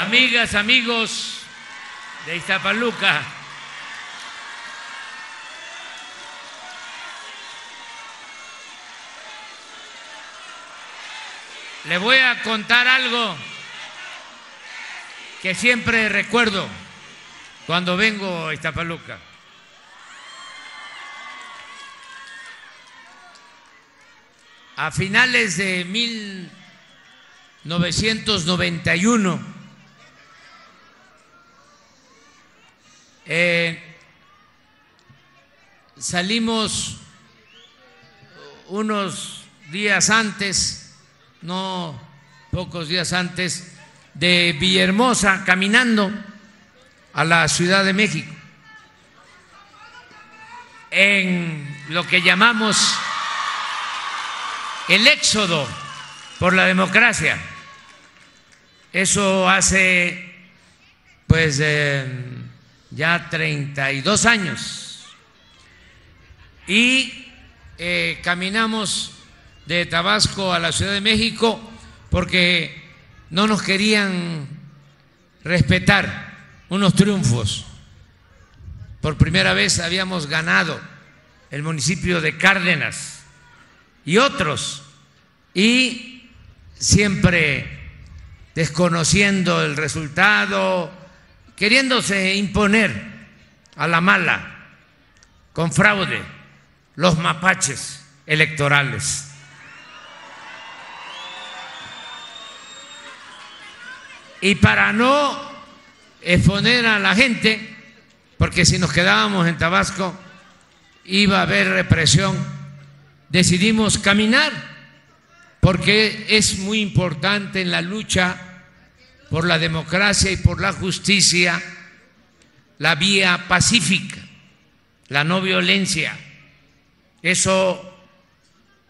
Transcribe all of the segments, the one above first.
amigas, amigos de Iztapaluca, le voy a contar algo que siempre recuerdo cuando vengo a Iztapaluca. A finales de 1991, eh, salimos unos días antes, no pocos días antes, de Villahermosa caminando a la Ciudad de México, en lo que llamamos el éxodo por la democracia. Eso hace pues eh, ya 32 años. Y eh, caminamos de Tabasco a la Ciudad de México porque no nos querían respetar unos triunfos. Por primera vez habíamos ganado el municipio de Cárdenas y otros, y siempre desconociendo el resultado, queriéndose imponer a la mala, con fraude, los mapaches electorales. Y para no exponer a la gente, porque si nos quedábamos en Tabasco iba a haber represión, decidimos caminar, porque es muy importante en la lucha por la democracia y por la justicia la vía pacífica, la no violencia. Eso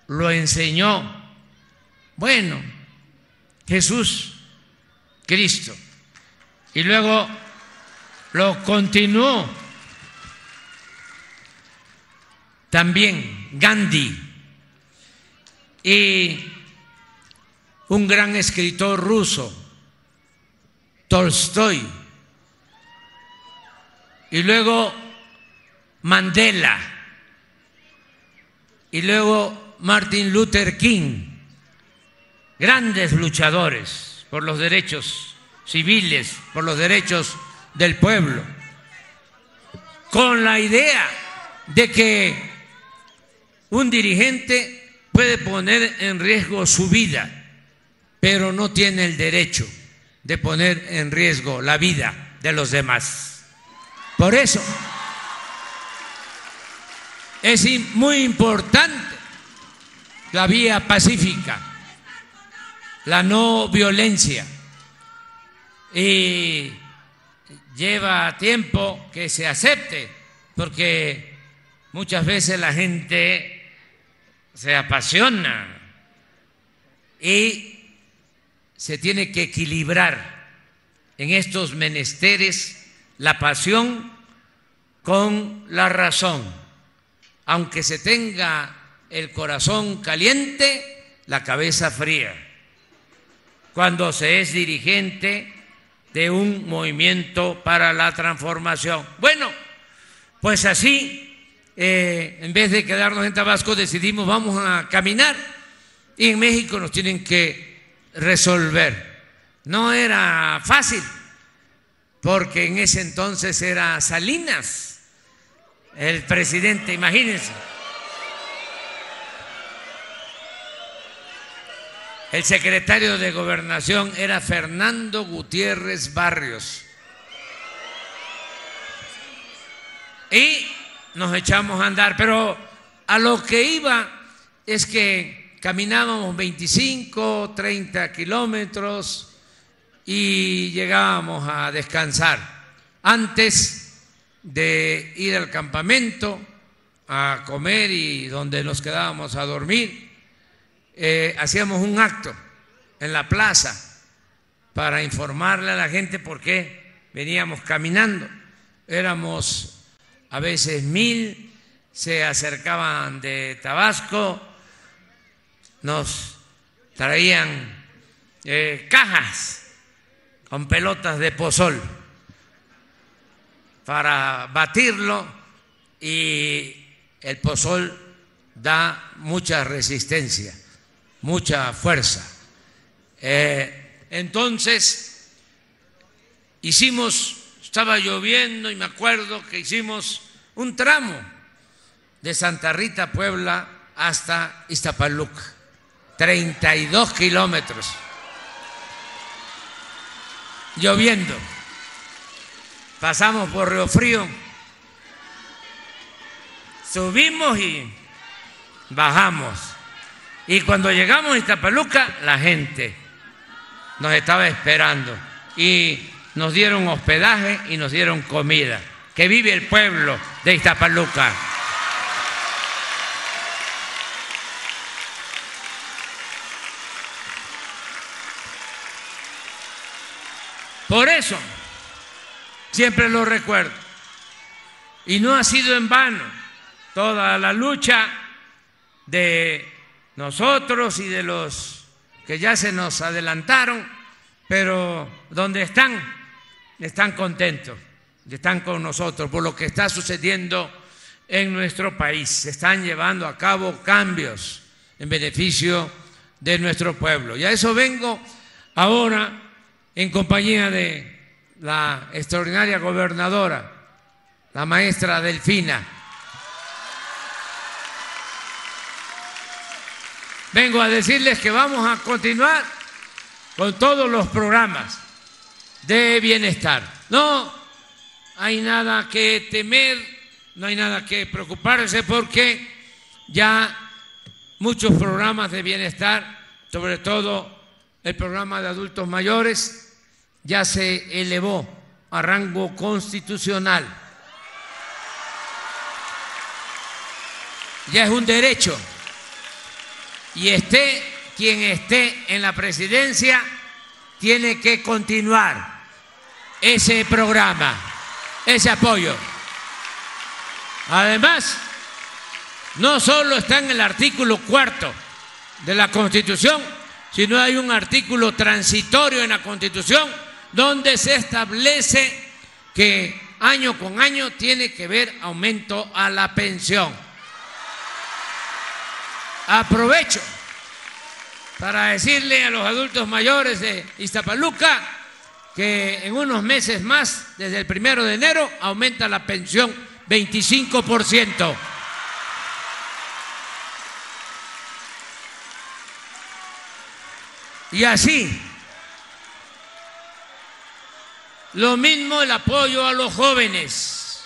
lo enseñó, bueno, Jesús, Cristo. Y luego lo continuó también Gandhi y un gran escritor ruso, Tolstoy, y luego Mandela, y luego Martin Luther King, grandes luchadores por los derechos civiles, por los derechos del pueblo, con la idea de que un dirigente puede poner en riesgo su vida, pero no tiene el derecho de poner en riesgo la vida de los demás. Por eso es muy importante la vía pacífica, la no violencia. Y lleva tiempo que se acepte, porque muchas veces la gente se apasiona y se tiene que equilibrar en estos menesteres la pasión con la razón. Aunque se tenga el corazón caliente, la cabeza fría. Cuando se es dirigente de un movimiento para la transformación. Bueno, pues así eh, en vez de quedarnos en Tabasco, decidimos vamos a caminar y en México nos tienen que resolver. No era fácil, porque en ese entonces era Salinas el presidente, imagínense. El secretario de gobernación era Fernando Gutiérrez Barrios. Y nos echamos a andar, pero a lo que iba es que caminábamos 25, 30 kilómetros y llegábamos a descansar. Antes de ir al campamento a comer y donde nos quedábamos a dormir, eh, hacíamos un acto en la plaza para informarle a la gente por qué veníamos caminando. Éramos a veces mil, se acercaban de Tabasco, nos traían eh, cajas con pelotas de pozol para batirlo y el pozol da mucha resistencia, mucha fuerza. Eh, entonces, hicimos, estaba lloviendo y me acuerdo que hicimos un tramo de Santa Rita, Puebla, hasta Iztapaluca, 32 kilómetros, lloviendo. Pasamos por Río Frío, subimos y bajamos. Y cuando llegamos a Iztapaluca, la gente nos estaba esperando y nos dieron hospedaje y nos dieron comida. Que vive el pueblo de Iztapaluca. Por eso, siempre lo recuerdo. Y no ha sido en vano toda la lucha de nosotros y de los que ya se nos adelantaron, pero donde están, están contentos, están con nosotros por lo que está sucediendo en nuestro país. Se están llevando a cabo cambios en beneficio de nuestro pueblo. Y a eso vengo ahora en compañía de la extraordinaria gobernadora, la maestra Delfina. Vengo a decirles que vamos a continuar con todos los programas de bienestar. No hay nada que temer, no hay nada que preocuparse porque ya muchos programas de bienestar, sobre todo el programa de adultos mayores, ya se elevó a rango constitucional. Ya es un derecho. Y esté quien esté en la presidencia, tiene que continuar ese programa, ese apoyo. Además, no solo está en el artículo cuarto de la Constitución, sino hay un artículo transitorio en la Constitución donde se establece que año con año tiene que ver aumento a la pensión. Aprovecho para decirle a los adultos mayores de Iztapaluca que en unos meses más, desde el primero de enero, aumenta la pensión 25%. Y así lo mismo el apoyo a los jóvenes.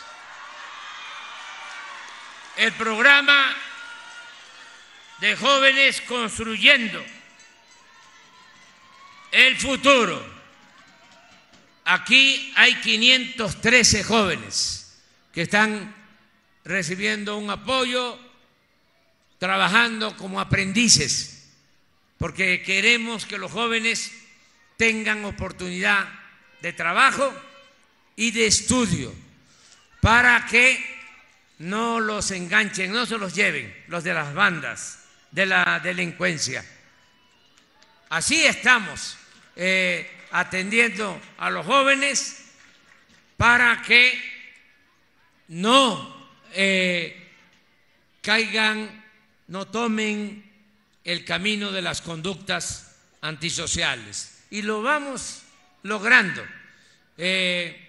El programa de jóvenes construyendo el futuro. Aquí hay 513 jóvenes que están recibiendo un apoyo, trabajando como aprendices, porque queremos que los jóvenes tengan oportunidad de trabajo y de estudio para que no los enganchen, no se los lleven los de las bandas de la delincuencia. Así estamos eh, atendiendo a los jóvenes para que no eh, caigan, no tomen el camino de las conductas antisociales. Y lo vamos logrando. Eh,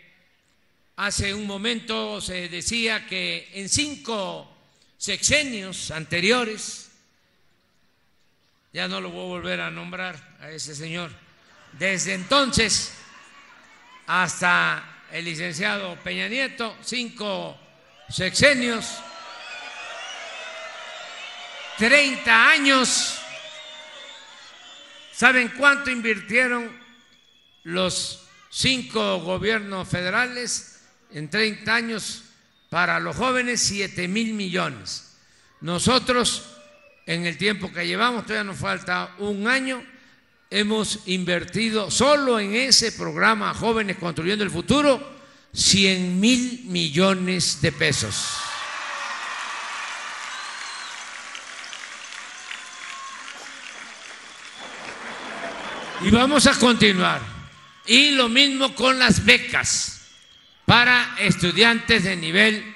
hace un momento se decía que en cinco sexenios anteriores, ya no lo voy a volver a nombrar a ese señor, desde entonces hasta el licenciado Peña Nieto, cinco sexenios, 30 años. ¿Saben cuánto invirtieron los cinco gobiernos federales en 30 años para los jóvenes 7 mil millones. Nosotros, en el tiempo que llevamos, todavía nos falta un año, hemos invertido solo en ese programa Jóvenes Construyendo el Futuro 100 mil millones de pesos. Y vamos a continuar Y lo mismo con las becas para estudiantes de nivel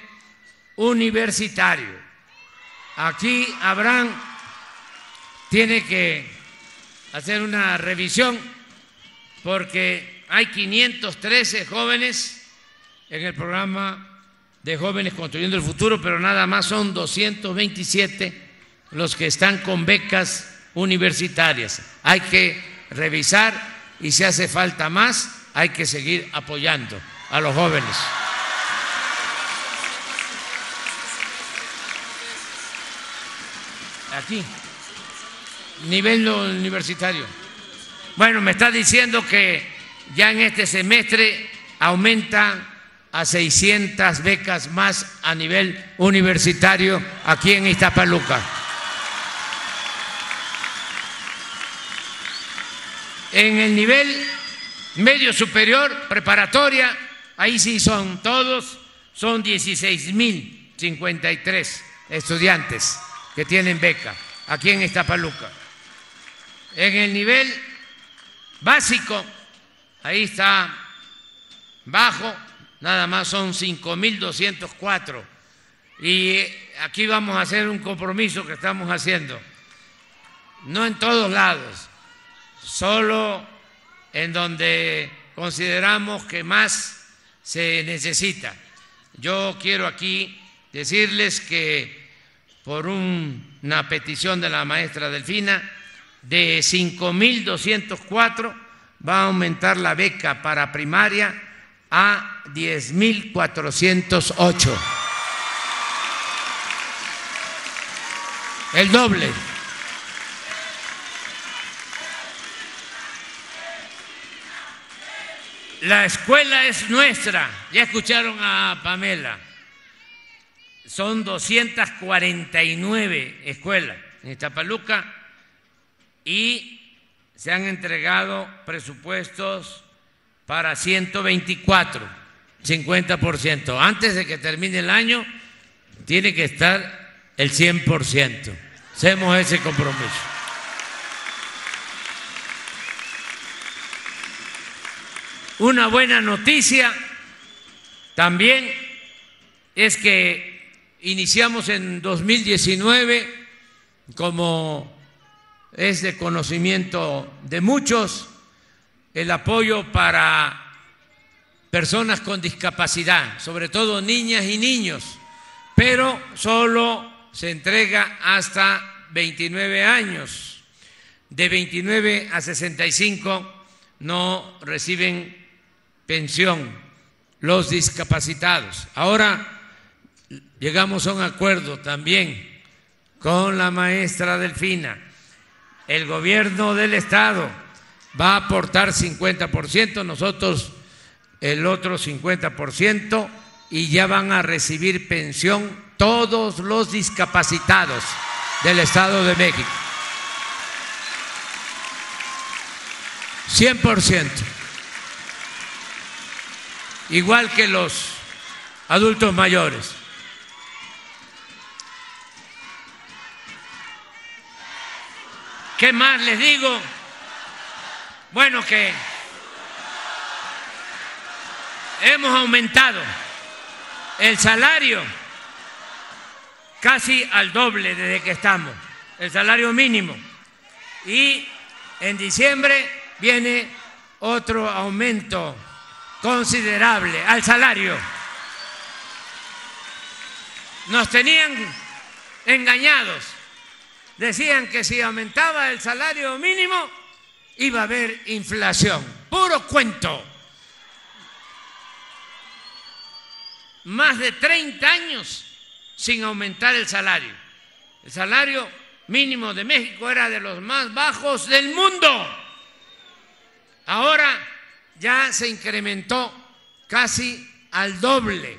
universitario. Aquí Abraham tiene que hacer una revisión porque hay 513 jóvenes en el programa de jóvenes construyendo el futuro, pero nada más son 227 los que están con becas universitarias. Hay que revisar y si hace falta más, hay que seguir apoyando a los jóvenes. Aquí, nivel universitario. Bueno, me está diciendo que ya en este semestre aumenta a 600 becas más a nivel universitario aquí en Iztapaluca. En el nivel medio superior, preparatoria, ahí sí son todos, son 16.053 estudiantes que tienen beca aquí en Iztapaluca. En el nivel básico, ahí está bajo, nada más son 5.204. Y aquí vamos a hacer un compromiso que estamos haciendo. No en todos lados, solo en donde consideramos que más se necesita. Yo quiero aquí decirles que por una petición de la maestra Delfina, de 5.204 va a aumentar la beca para primaria a 10.408. El doble. La escuela es nuestra. Ya escucharon a Pamela. Son 249 escuelas en Iztapaluca y se han entregado presupuestos para 124, 50%. Antes de que termine el año, tiene que estar el 100%. Hacemos ese compromiso. Una buena noticia también es que iniciamos en 2019, como es de conocimiento de muchos, el apoyo para personas con discapacidad, sobre todo niñas y niños, pero solo se entrega hasta 29 años. De 29 a 65 no reciben pensión los discapacitados. Ahora llegamos a un acuerdo también con la maestra Delfina, el gobierno del Estado va a aportar 50%, nosotros el otro 50% y ya van a recibir pensión todos los discapacitados del Estado de México. 100%. Igual que los adultos mayores. ¿Qué más les digo? Bueno, que hemos aumentado el salario casi al doble desde que estamos, el salario mínimo. Y en diciembre viene otro aumento considerable al salario. Nos tenían engañados. Decían que si aumentaba el salario mínimo, iba a haber inflación. Puro cuento. Más de 30 años sin aumentar el salario. El salario mínimo de México era de los más bajos del mundo. Ahora ya se incrementó casi al doble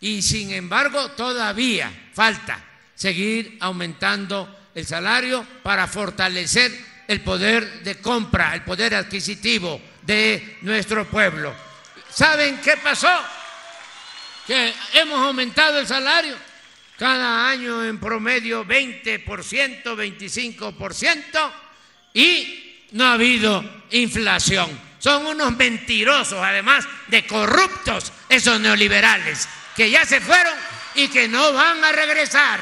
y sin embargo todavía falta seguir aumentando el salario para fortalecer el poder de compra, el poder adquisitivo de nuestro pueblo. ¿Saben qué pasó? Que hemos aumentado el salario cada año en promedio 20%, 25% y no ha habido inflación. Son unos mentirosos, además de corruptos, esos neoliberales, que ya se fueron y que no van a regresar.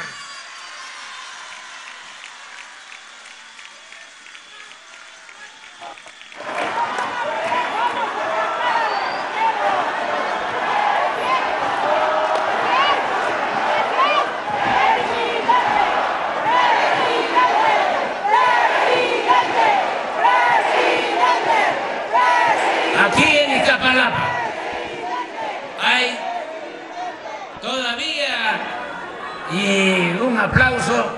Aquí en Iztapalapa hay todavía y un aplauso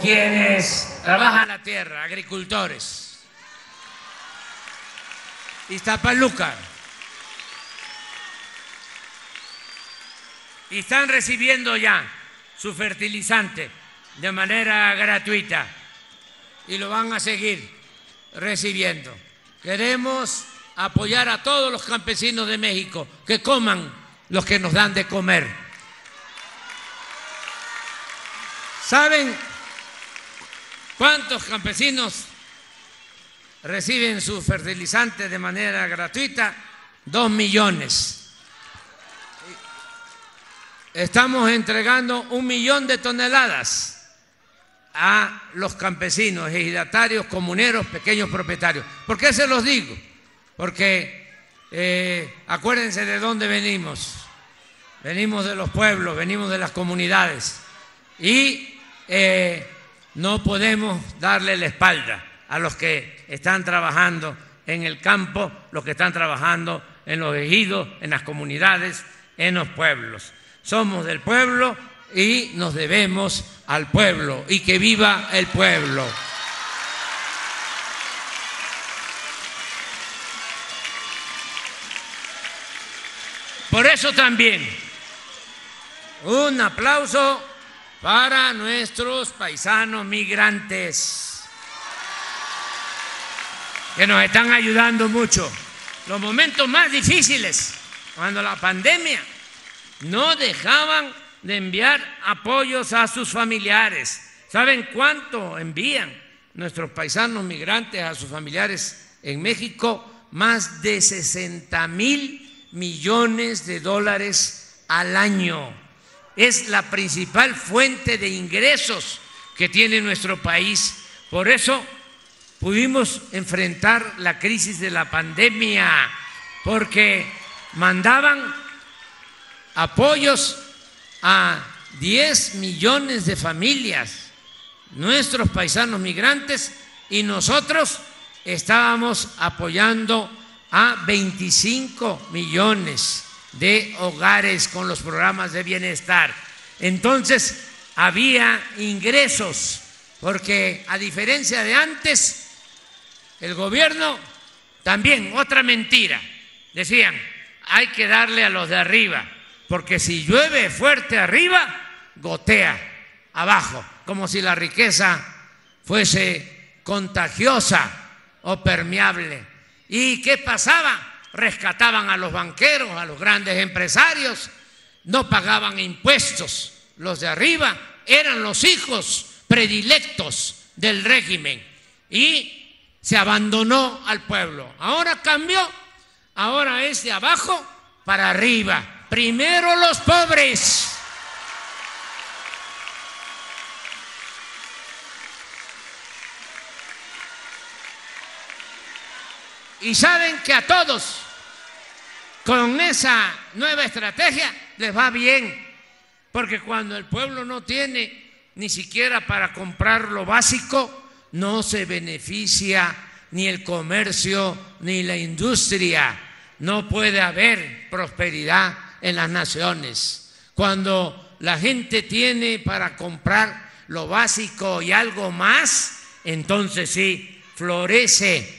quienes trabajan la tierra, agricultores. Iztapaluca. Y están recibiendo ya su fertilizante de manera gratuita y lo van a seguir recibiendo. Queremos apoyar a todos los campesinos de México que coman los que nos dan de comer. ¿Saben cuántos campesinos reciben su fertilizante de manera gratuita? Dos millones. Estamos entregando un millón de toneladas a los campesinos, ejidatarios, comuneros, pequeños propietarios. ¿Por qué se los digo? Porque eh, acuérdense de dónde venimos. Venimos de los pueblos, venimos de las comunidades y eh, no podemos darle la espalda a los que están trabajando en el campo, los que están trabajando en los ejidos, en las comunidades, en los pueblos. Somos del pueblo y nos debemos al pueblo y que viva el pueblo. Por eso también un aplauso para nuestros paisanos migrantes que nos están ayudando mucho. Los momentos más difíciles, cuando la pandemia no dejaban de enviar apoyos a sus familiares. ¿Saben cuánto envían nuestros paisanos migrantes a sus familiares en México? Más de 60 mil millones de dólares al año. Es la principal fuente de ingresos que tiene nuestro país. Por eso pudimos enfrentar la crisis de la pandemia, porque mandaban apoyos a 10 millones de familias, nuestros paisanos migrantes, y nosotros estábamos apoyando a 25 millones de hogares con los programas de bienestar. Entonces, había ingresos, porque a diferencia de antes, el gobierno también, otra mentira, decían, hay que darle a los de arriba, porque si llueve fuerte arriba, gotea abajo, como si la riqueza fuese contagiosa o permeable. ¿Y qué pasaba? Rescataban a los banqueros, a los grandes empresarios, no pagaban impuestos. Los de arriba eran los hijos predilectos del régimen y se abandonó al pueblo. Ahora cambió, ahora es de abajo para arriba. Primero los pobres. Y saben que a todos, con esa nueva estrategia, les va bien. Porque cuando el pueblo no tiene ni siquiera para comprar lo básico, no se beneficia ni el comercio ni la industria. No puede haber prosperidad en las naciones. Cuando la gente tiene para comprar lo básico y algo más, entonces sí, florece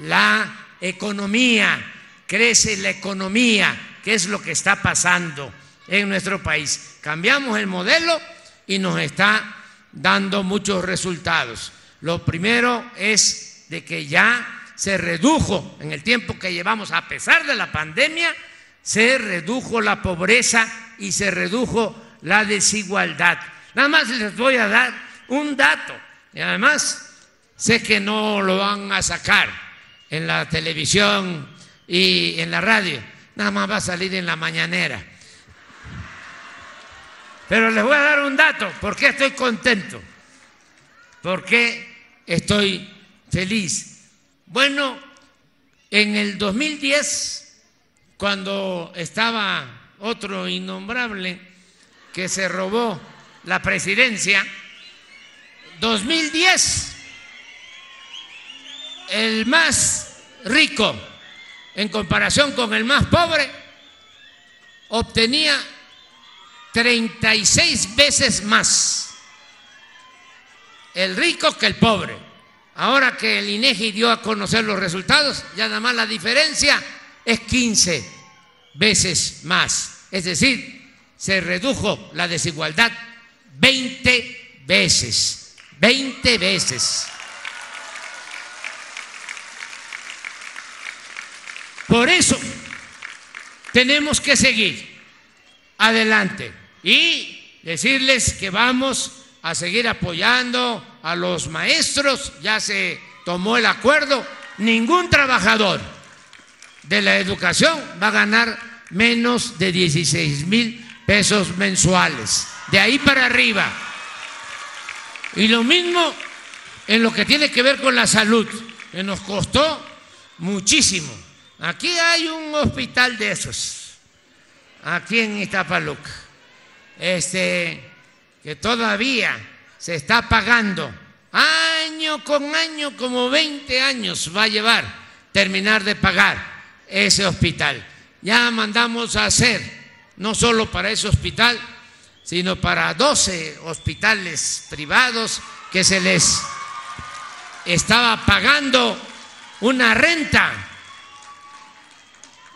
la economía, crece la economía, que es lo que está pasando en nuestro país. Cambiamos el modelo y nos está dando muchos resultados. Lo primero es de que ya se redujo en el tiempo que llevamos, a pesar de la pandemia, se redujo la pobreza y se redujo la desigualdad. Nada más les voy a dar un dato y además sé que no lo van a sacar en la televisión y en la radio. Nada más va a salir en la mañanera. Pero les voy a dar un dato. ¿Por qué estoy contento? ¿Por qué estoy feliz? Bueno, en el 2010, cuando estaba otro innombrable que se robó la presidencia, 2010, el más rico en comparación con el más pobre obtenía 36 veces más el rico que el pobre. Ahora que el INEGI dio a conocer los resultados, ya nada más la diferencia es 15 veces más. Es decir, se redujo la desigualdad 20 veces. 20 veces. Por eso tenemos que seguir adelante y decirles que vamos a seguir apoyando a los maestros, ya se tomó el acuerdo, ningún trabajador de la educación va a ganar menos de 16 mil pesos mensuales, de ahí para arriba. Y lo mismo en lo que tiene que ver con la salud, que nos costó muchísimo. Aquí hay un hospital de esos, aquí en Iztapaluca, este, que todavía se está pagando año con año, como 20 años va a llevar terminar de pagar ese hospital. Ya mandamos a hacer, no solo para ese hospital, sino para 12 hospitales privados que se les estaba pagando una renta,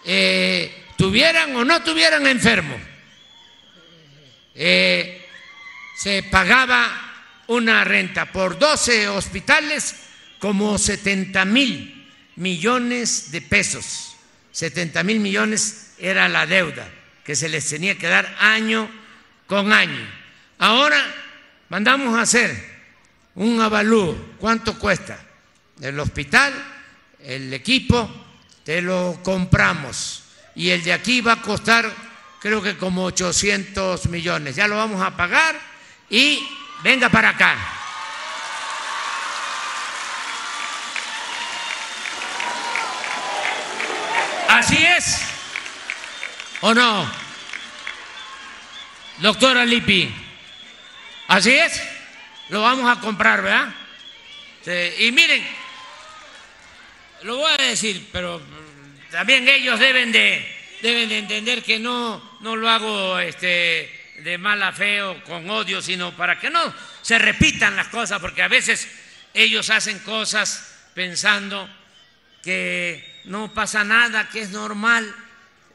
eh, tuvieran o no tuvieran enfermo. Eh, se pagaba una renta por 12 hospitales como 70 mil millones de pesos. 70 mil millones era la deuda que se les tenía que dar año con año. Ahora mandamos a hacer un avalúo. ¿Cuánto cuesta? El hospital, el equipo, te lo compramos. Y el de aquí va a costar creo que como 800 millones. Ya lo vamos a pagar y venga para acá. Así es. ¿O no? Doctora Lipi. Así es. Lo vamos a comprar, ¿verdad? y miren, lo voy a decir, pero también ellos deben de, deben de entender que no, no lo hago este, de mala fe o con odio, sino para que no se repitan las cosas, porque a veces ellos hacen cosas pensando que no pasa nada, que es normal.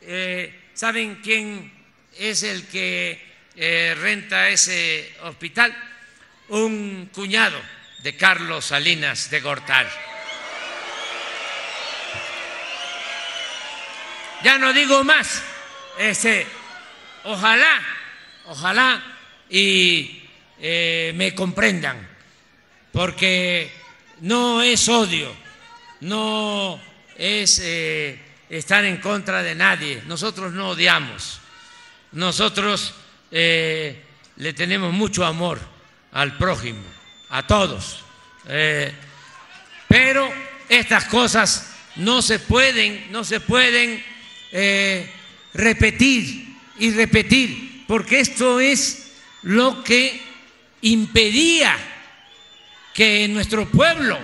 Eh, ¿Saben quién es el que eh, renta ese hospital? Un cuñado de Carlos Salinas de Gortal. Ya no digo más. Este, ojalá Ojalá y eh, me comprendan, porque no es odio, no es eh, estar en contra de nadie. Nosotros no odiamos, nosotros eh, le tenemos mucho amor al prójimo, a todos. pero estas cosas no se pueden, no se pueden repetir y repetir porque esto es lo que impedía que nuestro pueblo,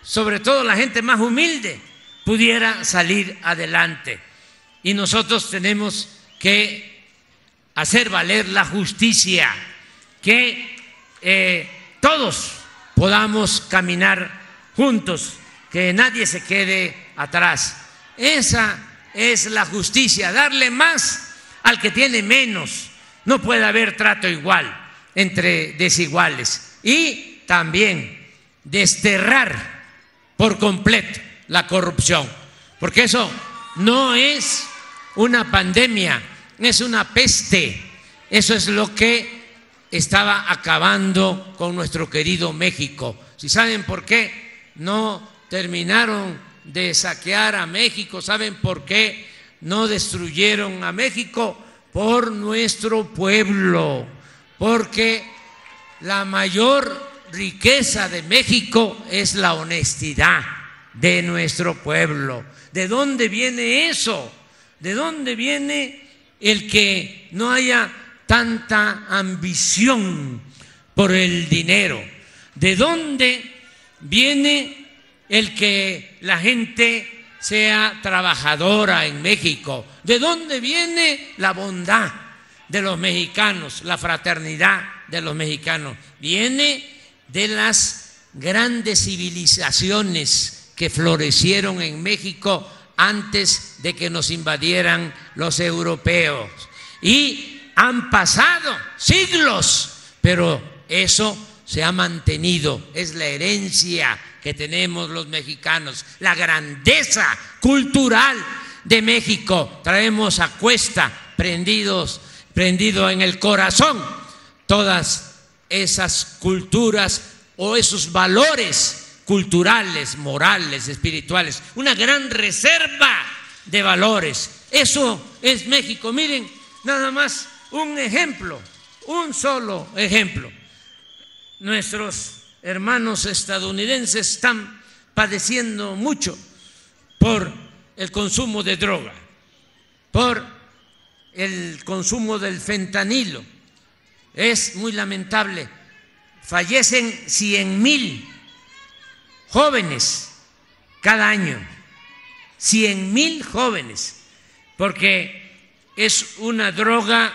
sobre todo la gente más humilde, pudiera salir adelante. Y nosotros tenemos que hacer valer la justicia, que eh, todos podamos caminar juntos, que nadie se quede atrás. Esa es la justicia, darle más al que tiene menos no puede haber trato igual entre desiguales. Y también desterrar por completo la corrupción, porque eso no es una pandemia, es una peste. Eso es lo que estaba acabando con nuestro querido México. Si saben por qué no terminaron de saquear a México. ¿Saben por qué no destruyeron a México? Por nuestro pueblo, porque la mayor riqueza de México es la honestidad de nuestro pueblo. ¿De dónde viene eso? ¿De dónde viene el que no haya tanta ambición por el dinero? ¿De dónde viene el que la gente sea trabajadora en México? ¿De dónde viene la bondad de los mexicanos, la fraternidad de los mexicanos? Viene de las grandes civilizaciones que florecieron en México antes de que nos invadieran los europeos. Y han pasado siglos, pero eso se ha mantenido, es la herencia que tenemos los mexicanos, la grandeza cultural de México. Traemos a cuesta, prendidos, prendido en el corazón, todas esas culturas o esos valores culturales, morales, espirituales, una gran reserva de valores. Eso es México. Miren, nada más un ejemplo, un solo ejemplo nuestros hermanos estadounidenses están padeciendo mucho por el consumo de droga, por el consumo del fentanilo. Es muy lamentable. Fallecen cien mil jóvenes cada año, cien mil jóvenes, porque es una droga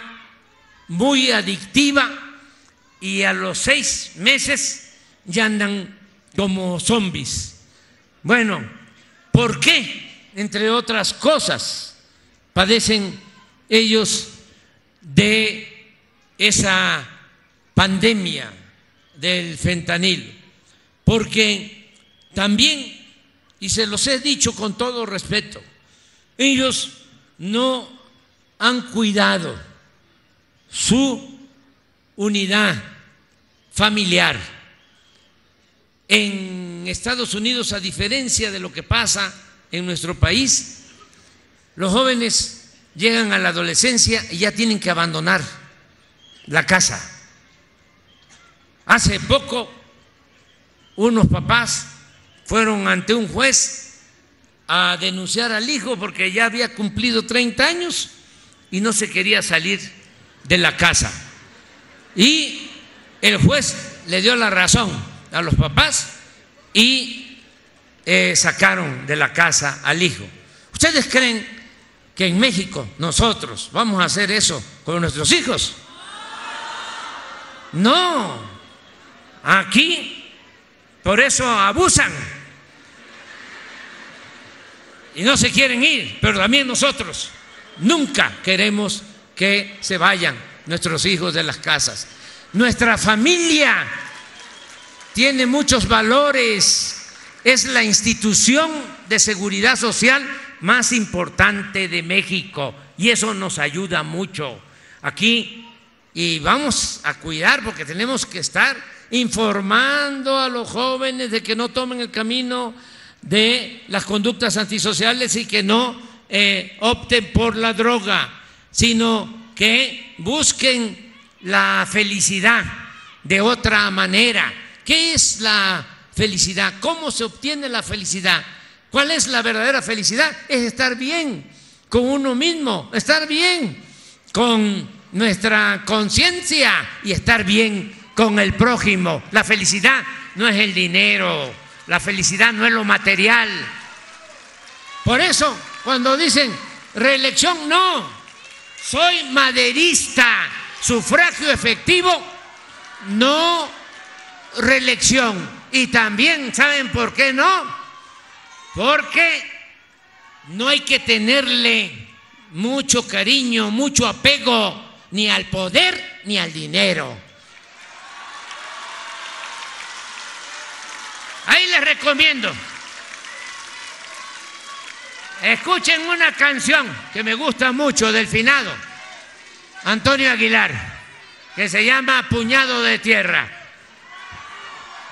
muy adictiva y a los seis meses ya andan como zombies. Bueno, ¿por qué? Entre otras cosas, padecen ellos de esa pandemia del fentanil, porque también, y se los he dicho con todo respeto, ellos no han cuidado su unidad familiar. En Estados Unidos, a diferencia de lo que pasa en nuestro país, los jóvenes llegan a la adolescencia y ya tienen que abandonar la casa. Hace poco unos papás fueron ante un juez a denunciar al hijo porque ya había cumplido 30 años y no se quería salir de la casa. Y el juez le dio la razón a los papás y eh, sacaron de la casa al hijo. ¿Ustedes creen que en México nosotros vamos a hacer eso con nuestros hijos? No, aquí por eso abusan y no se quieren ir, pero también nosotros nunca queremos que se vayan nuestros hijos de las casas. Nuestra familia tiene muchos valores, es la institución de seguridad social más importante de México y eso nos ayuda mucho. Aquí y vamos a cuidar porque tenemos que estar informando a los jóvenes de que no tomen el camino de las conductas antisociales y que no eh, opten por la droga, sino que busquen la felicidad de otra manera. ¿Qué es la felicidad? ¿Cómo se obtiene la felicidad? ¿Cuál es la verdadera felicidad? Es estar bien con uno mismo, estar bien con nuestra conciencia y estar bien con el prójimo. La felicidad no es el dinero, la felicidad no es lo material. Por eso, cuando dicen reelección, no, soy maderista sufragio efectivo, no reelección. Y también, ¿saben por qué no? Porque no hay que tenerle mucho cariño, mucho apego ni al poder ni al dinero. Ahí les recomiendo. Escuchen una canción que me gusta mucho del finado. Antonio Aguilar, que se llama Puñado de Tierra.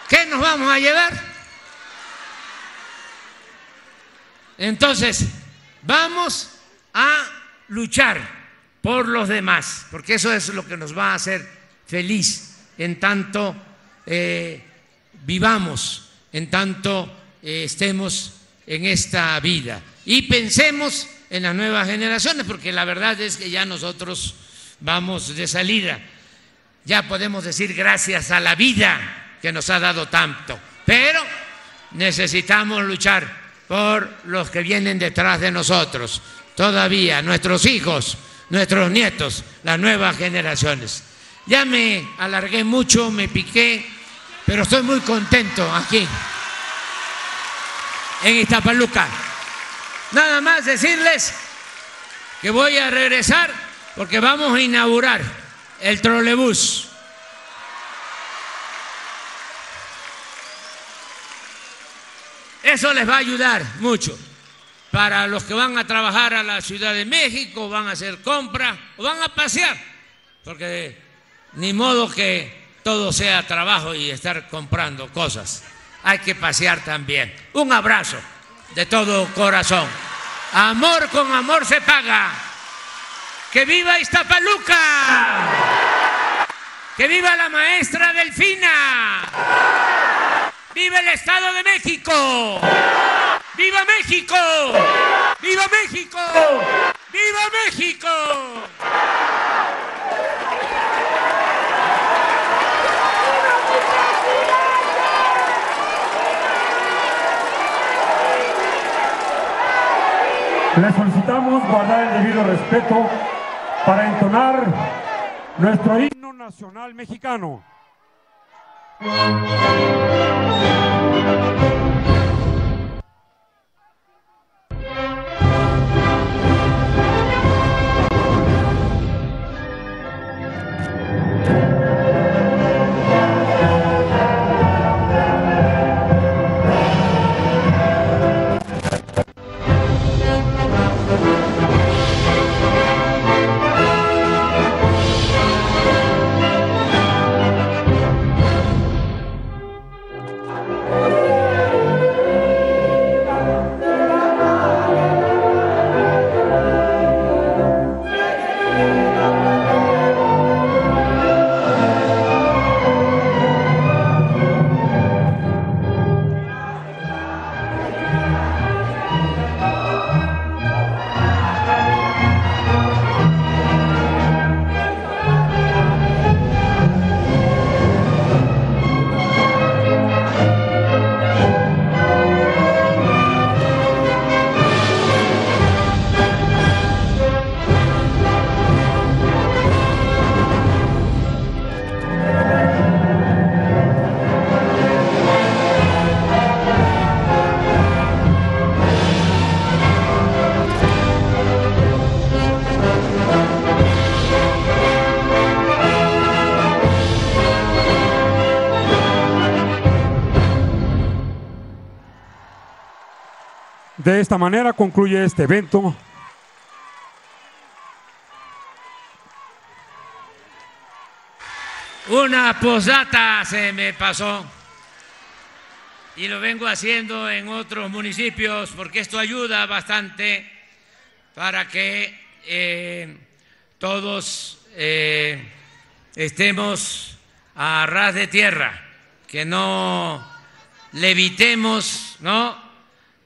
¿Qué nos vamos a llevar? Entonces, vamos a luchar por los demás, porque eso es lo que nos va a hacer feliz en tanto eh, vivamos, en tanto eh, estemos en esta vida. Y pensemos en las nuevas generaciones, porque la verdad es que ya nosotros vamos de salida. Ya podemos decir gracias a la vida que nos ha dado tanto, pero necesitamos luchar por los que vienen detrás de nosotros, todavía nuestros hijos, nuestros nietos, las nuevas generaciones. Ya me alargué mucho, me piqué, pero estoy muy contento aquí, en Iztapaluca. Nada más decirles que voy a regresar porque vamos a inaugurar el trolebús. Eso les va a ayudar mucho para los que van a trabajar a la Ciudad de México, van a hacer compras o van a pasear, porque ni modo que todo sea trabajo y estar comprando cosas. Hay que pasear también. Un abrazo de todo corazón. Amor con amor se paga. ¡Que viva Iztapaluca! ¡Que viva la maestra Delfina! ¡Viva el Estado de México! ¡Viva México! ¡Viva México! ¡Viva México! Le solicitamos guardar el debido respeto para entonar nuestro himno nacional mexicano. esta manera concluye este evento. Una posdata se me pasó y lo vengo haciendo en otros municipios porque esto ayuda bastante para que eh, todos eh, estemos a ras de tierra, que no levitemos, ¿no?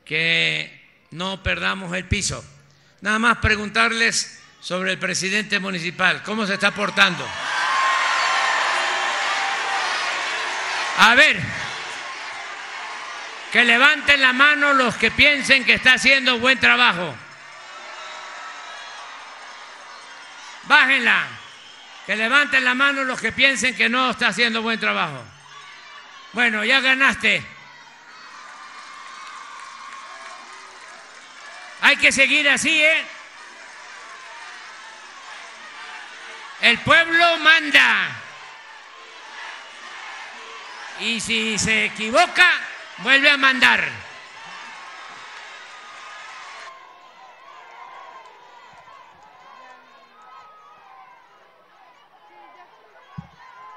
Que no perdamos el piso. Nada más preguntarles sobre el presidente municipal, ¿cómo se está portando? A ver, que levanten la mano los que piensen que está haciendo buen trabajo. Bájenla. Que levanten la mano los que piensen que no está haciendo buen trabajo. Bueno, ya ganaste. Hay que seguir así, ¿eh? El pueblo manda. Y si se equivoca, vuelve a mandar.